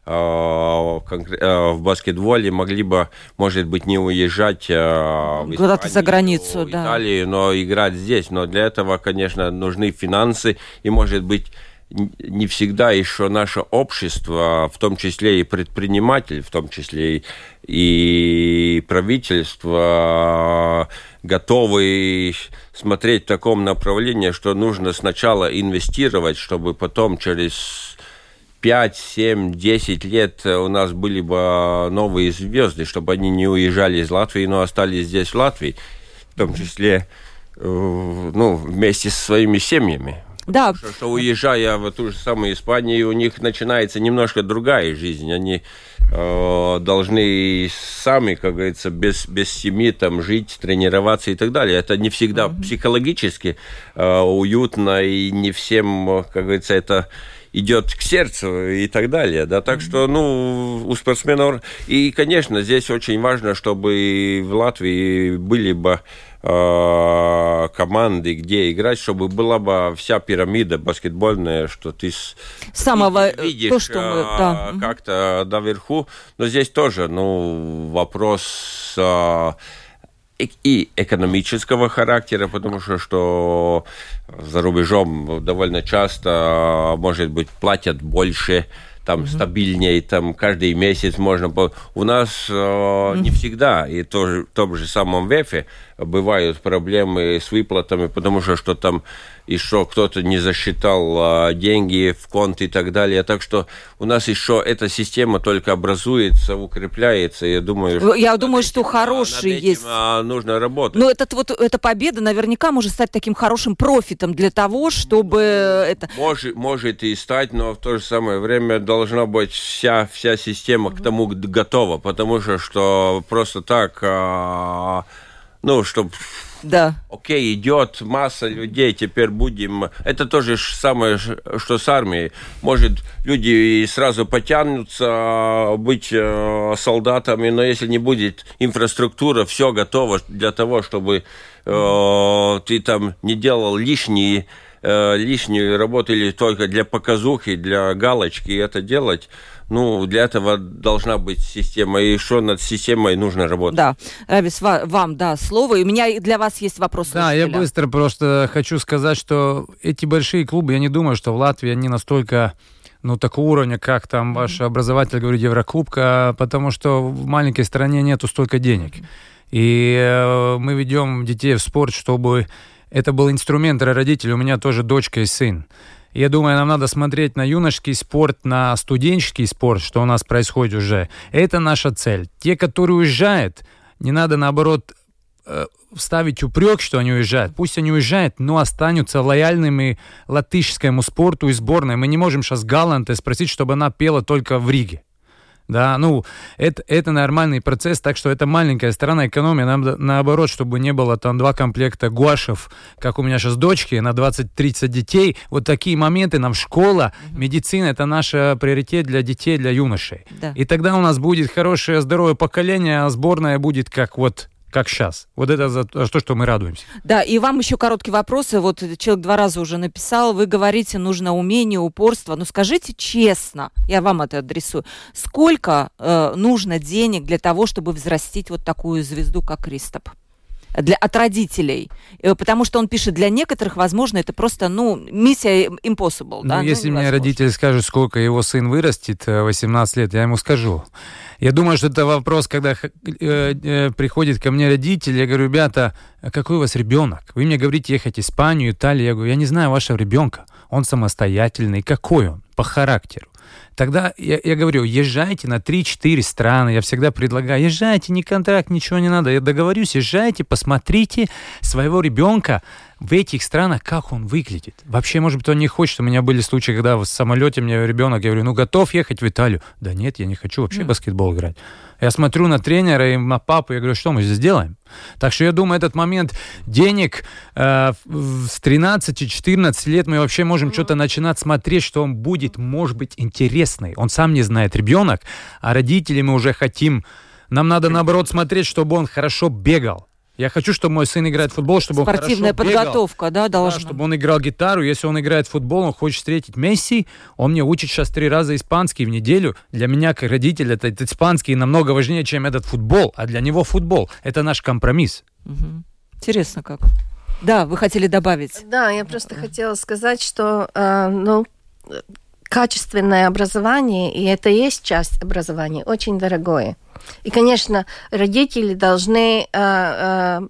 в баскетболе, могли бы, может быть, не уезжать куда-то за границу, в Италию, да. но играть здесь. Но для этого, конечно, нужны финансы и, может быть, не всегда еще наше общество, в том числе и предприниматель, в том числе и, правительство, готовы смотреть в таком направлении, что нужно сначала инвестировать, чтобы потом через 5, 7, 10 лет у нас были бы новые звезды, чтобы они не уезжали из Латвии, но остались здесь в Латвии, в том числе э, ну, вместе со своими семьями. Да. Что, что уезжая в ту же самую Испанию, у них начинается немножко другая жизнь. Они э, должны сами, как говорится, без, без семьи там жить, тренироваться и так далее. Это не всегда mm-hmm. психологически э, уютно, и не всем, как говорится, это идет к сердцу и так далее, да, так что, ну, у спортсменов, и, конечно, здесь очень важно, чтобы в Латвии были бы э, команды, где играть, чтобы была бы вся пирамида баскетбольная, что ты с, самого видишь то, что мы, да. как-то наверху. Но здесь тоже, ну, вопрос и экономического характера, потому что, что за рубежом довольно часто, может быть, платят больше, там угу. стабильнее, там каждый месяц можно... У нас э, не всегда, и тоже, в том же самом ВЭФе бывают проблемы с выплатами, потому что, что там еще кто-то не засчитал а, деньги в конт и так далее. Так что у нас еще эта система только образуется, укрепляется. Я думаю, что я думаю, этим, что хороший над этим, есть. А, нужно работать. Но этот вот эта победа наверняка может стать таким хорошим профитом для того, чтобы это. Может, может и стать, но в то же самое время должна быть вся вся система к тому готова, потому что что просто так, а, ну, чтобы да. Окей, идет масса людей, теперь будем... Это тоже самое, что с армией. Может, люди сразу потянутся а, быть э, солдатами, но если не будет инфраструктура, все готово для того, чтобы э, ты там не делал лишние э, лишнюю работу или только для показухи, для галочки это делать, ну, для этого должна быть система, и что над системой нужно работать. Да. Равис, вам, да, слово. И у меня для вас есть вопрос. Да, я быстро просто хочу сказать, что эти большие клубы, я не думаю, что в Латвии они настолько ну, такого уровня, как там ваш образователь говорит, Еврокубка, потому что в маленькой стране нету столько денег. И э, мы ведем детей в спорт, чтобы это был инструмент для родителей. У меня тоже дочка и сын. Я думаю, нам надо смотреть на юношеский спорт, на студенческий спорт, что у нас происходит уже. Это наша цель. Те, которые уезжают, не надо, наоборот, э, вставить упрек, что они уезжают. Пусть они уезжают, но останутся лояльными латышскому спорту и сборной. Мы не можем сейчас Галанте спросить, чтобы она пела только в Риге. Да, ну, это, это нормальный процесс, так что это маленькая сторона экономии. Нам наоборот, чтобы не было там два комплекта гуашев, как у меня сейчас дочки, на 20-30 детей. Вот такие моменты нам школа, угу. медицина, это наш приоритет для детей, для юношей. Да. И тогда у нас будет хорошее, здоровое поколение, а сборная будет как вот как сейчас. Вот это за то, что мы радуемся. Да, и вам еще короткий вопрос. Вот человек два раза уже написал. Вы говорите, нужно умение, упорство. Ну скажите честно, я вам это адресую. Сколько э, нужно денег для того, чтобы взрастить вот такую звезду, как Кристоп? для, от родителей. Э, потому что он пишет, для некоторых, возможно, это просто, ну, миссия impossible. Ну, да? если ну, мне родители скажут, сколько его сын вырастет, 18 э, лет, я ему скажу. Я думаю, что это вопрос, когда э, э, приходит ко мне родитель, я говорю, ребята, а какой у вас ребенок? Вы мне говорите ехать в Испанию, Италию. Я говорю, я не знаю вашего ребенка. Он самостоятельный. Какой он по характеру? Тогда я, я говорю, езжайте на 3-4 страны. Я всегда предлагаю, езжайте, ни контракт, ничего не надо. Я договорюсь, езжайте, посмотрите своего ребенка в этих странах, как он выглядит. Вообще, может быть, он не хочет. У меня были случаи, когда в самолете мне ребенок, я говорю, ну, готов ехать в Италию? Да нет, я не хочу вообще mm. баскетбол играть. Я смотрю на тренера и на папу, я говорю, что мы здесь делаем? Так что я думаю, этот момент денег э, с 13-14 лет мы вообще можем что-то начинать смотреть, что он будет, может быть, интересный. Он сам не знает, ребенок, а родители мы уже хотим нам надо, наоборот, смотреть, чтобы он хорошо бегал. Я хочу, чтобы мой сын играет в футбол, чтобы Спортивная он хорошо подготовка, бегал. да, должна. Да, чтобы он играл гитару. Если он играет в футбол, он хочет встретить Месси, он мне учит сейчас три раза испанский в неделю. Для меня, как родителя, этот испанский намного важнее, чем этот футбол. А для него футбол – это наш компромисс. Угу. Интересно как. Да, вы хотели добавить? Да, я просто хотела сказать, что, э, ну, качественное образование, и это и есть часть образования, очень дорогое. И, конечно, родители должны э, э,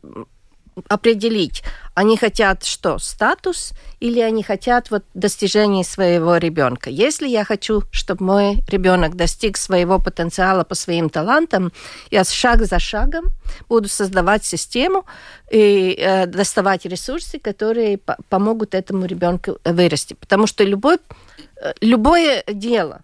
определить, они хотят что, статус, или они хотят вот достижение своего ребенка. Если я хочу, чтобы мой ребенок достиг своего потенциала по своим талантам, я шаг за шагом буду создавать систему и э, доставать ресурсы, которые помогут этому ребенку вырасти. Потому что любой, э, любое дело –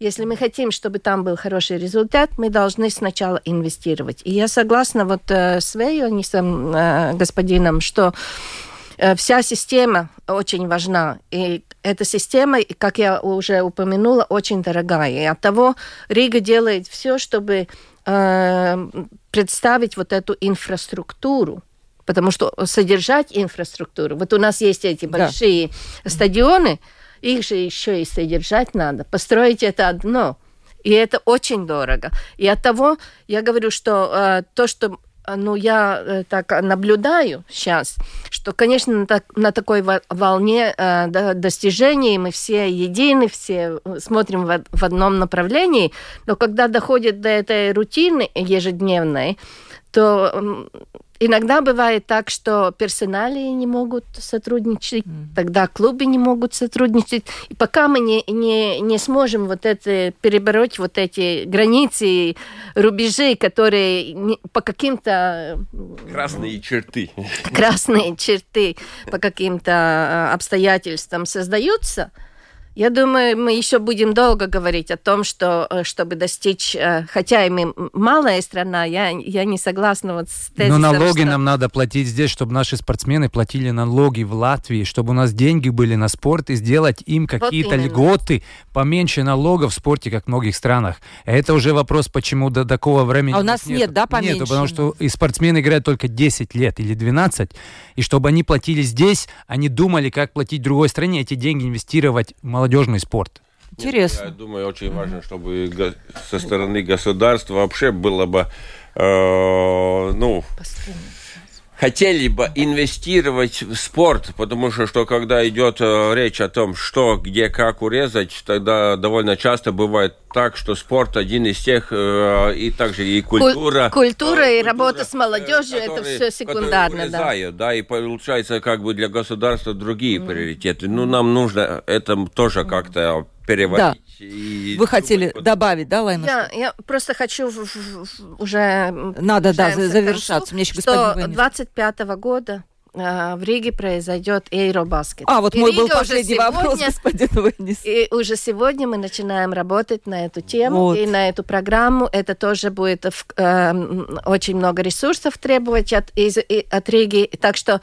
если мы хотим, чтобы там был хороший результат, мы должны сначала инвестировать. И я согласна вот э, с Вейонисом, э, господином, что э, вся система очень важна. И эта система, как я уже упомянула, очень дорогая. И от того Рига делает все, чтобы э, представить вот эту инфраструктуру Потому что содержать инфраструктуру, вот у нас есть эти Да. большие стадионы, их же еще и содержать надо. Построить это одно. И это очень дорого. И от того я говорю, что э, то, что э, ну, я э, так наблюдаю сейчас, что, конечно, на, так- на такой во- волне э, до- достижений мы все едины, все э, смотрим в, в одном направлении, но когда доходит до этой рутины ежедневной, то иногда бывает так, что персоналии не могут сотрудничать, тогда клубы не могут сотрудничать. И пока мы не, не, не сможем вот это перебороть вот эти границы, рубежи, которые не- по каким-то Красные черты. красные черты по каким-то э, обстоятельствам создаются, я думаю, мы еще будем долго говорить о том, что э, чтобы достичь, э, хотя и мы малая страна, я, я не согласна вот с Но тезисом, налоги что- нам надо платить здесь, чтобы наши спортсмены платили налоги в Латвии, чтобы у нас деньги были на спорт и сделать им какие-то именно. льготы, поменьше налогов в спорте, как в многих странах. Это уже вопрос, почему до такого времени... А у нас нет, да, поменьше? Нету, потому что и спортсмены играют только 10 лет или 12, и чтобы они платили здесь, они думали, как платить в другой стране, эти деньги инвестировать в молодежный спорт. Интересно. Я думаю, очень важно, чтобы со стороны государства вообще было бы, э, ну, хотели бы инвестировать в спорт, потому что, что когда идет э, речь о том, что, где, как урезать, тогда довольно часто бывает так, что спорт один из тех, э, и также и культура. культура э, и работа с молодежью, это которые- всё секундарно, которые да. урезают, да, и получается как бы для государства другие приоритеты. Ну, нам нужно это тоже как-то переводить. И Вы хотели добавить, да, Лайна? Я, я просто хочу в- в- в- уже Надо, да, завершаться. концу, Мне еще господин что Венес. 25 года э, в Риге произойдет Эйробаскет. А, вот И мой был Рига уже последний вопрос, сегодня- господин Венес. И уже сегодня мы начинаем работать на эту тему Вот. и на эту программу. Это тоже будет в- эм, очень много ресурсов требовать от, из, и- от Риги. Так что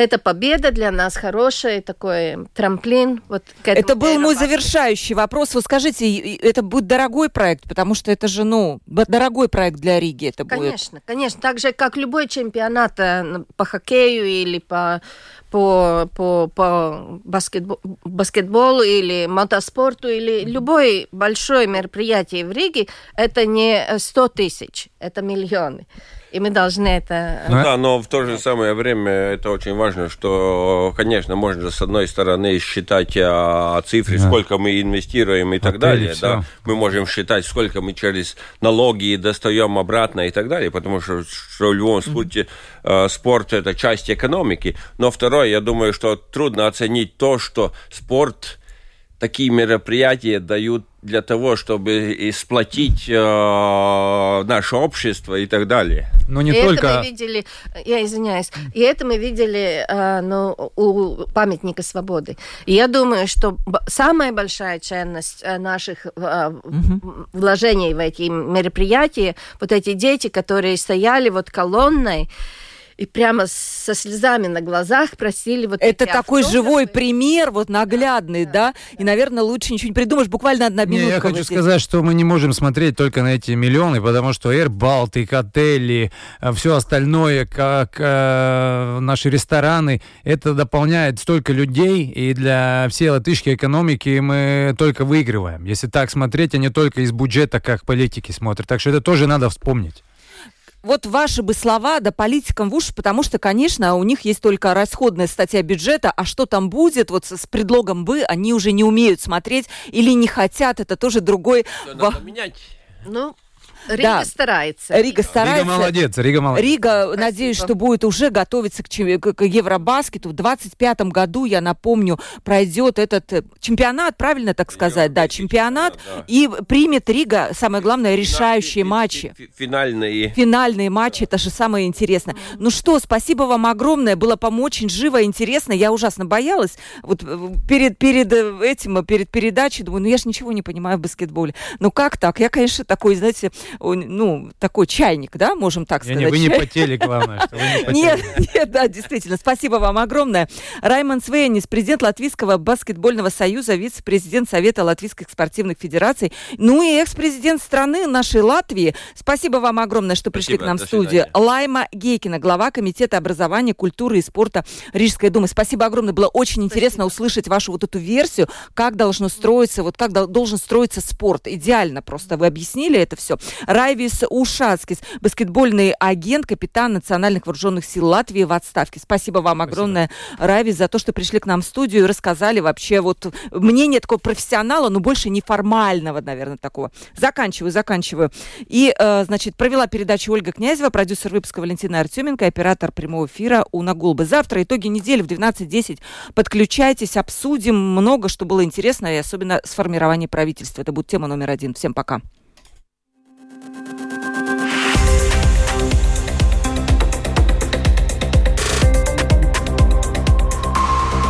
это победа для нас хорошая, такой трамплин. Вот Это был мой завершающий вопрос. Вы скажите, это будет дорогой проект, потому что это же, ну, дорогой проект для Риги это будет. Конечно, конечно. Так же, как любой чемпионат э, по хоккею или по, по, по, по баскетбо- баскетболу или мотоспорту или любое большое мероприятие в Риге, это не 100 тысяч, это миллионы. И мы должны это... Ну, Да, но в то же самое время это очень важно, что, конечно, можно с одной стороны считать а, цифры, Да. сколько мы инвестируем и так Отели, далее. всё. Да. Мы можем считать, сколько мы через налоги достаем обратно и так далее, потому что, что в любом случае э, спорт это часть экономики. Но второе, я думаю, что трудно оценить то, что спорт такие мероприятия дают для того, чтобы сплотить э, наше общество и так далее. Но не и только... это мы видели, я извиняюсь, и это мы видели э, ну, у памятника свободы. И я думаю, что самая большая ценность э, наших э, в- вложений в эти мероприятия, вот эти дети, которые стояли вот колонной, и прямо со слезами на глазах просили вот Это такой автографы. живой пример, вот наглядный, да, и, наверное, лучше ничего не придумаешь. Буквально одна Не, минутка. я вот хочу здесь. сказать, что мы не можем смотреть только на эти миллионы, потому что Air Baltic, отели, все остальное, как э, наши рестораны, это дополняет столько людей, и для всей латышской экономики мы только выигрываем. Если так смотреть, а не только из бюджета, как политики смотрят. Так что это тоже надо вспомнить. Вот ваши бы слова, да, политикам в уши, потому что, конечно, у них есть только расходная статья бюджета, а что там будет, вот с предлогом «бы», они уже не умеют смотреть или не хотят, это тоже другой... Надо менять. Ну, Рига Да. старается. Рига старается. Рига молодец, Рига молодец. Рига, надеюсь, что будет уже готовиться к, чем- к- Евробаскету. В 25 году, я напомню, пройдет этот э, чемпионат, правильно так сказать? Да, чемпионат. да. И примет Рига, самое главное, решающие Фи- фи- матчи. фи- Финальные. Финальные матчи, это же самое интересное. Ну что, спасибо вам огромное, было по-моему очень живо и интересно. Я ужасно боялась. Вот э, перед, перед э, этим, перед передачей, думаю, ну я же ничего не понимаю в баскетболе. Ну как так? Я, конечно, такой, знаете, ну, такой чайник, да, можем так сказать. Не, вы не потели, главное, что вы не потели. Нет, нет, да, действительно. Спасибо вам огромное. Раймонд Свейнис, президент Латвийского баскетбольного союза, вице-президент Совета Латвийских спортивных федераций, ну и экс-президент страны нашей Латвии. Спасибо вам огромное, что пришли Спасибо, к нам в студию. свидания. Лайма Гейкина, глава Комитета образования, культуры и спорта Рижской думы. Спасибо огромное. Было очень интересно услышать вашу вот эту версию, как должно строиться, вот как дол- должен строиться спорт. Идеально просто вы объяснили это все. Райвис Ушацкис, баскетбольный агент, капитан Национальных вооруженных сил Латвии в отставке. Спасибо вам огромное, Райвис, за то, что пришли к нам в студию и рассказали вообще вот мнение такого профессионала, но больше неформального, наверное, такого. Заканчиваю, заканчиваю. И, э, значит, провела передачу Ольга Князева, продюсер выпуска Валентина Артеменко, оператор прямого эфира Уна Гулбы. Завтра итоги недели в 12.10. Подключайтесь, обсудим много, что было интересно, и особенно сформирование правительства. Это будет тема номер один. Всем пока.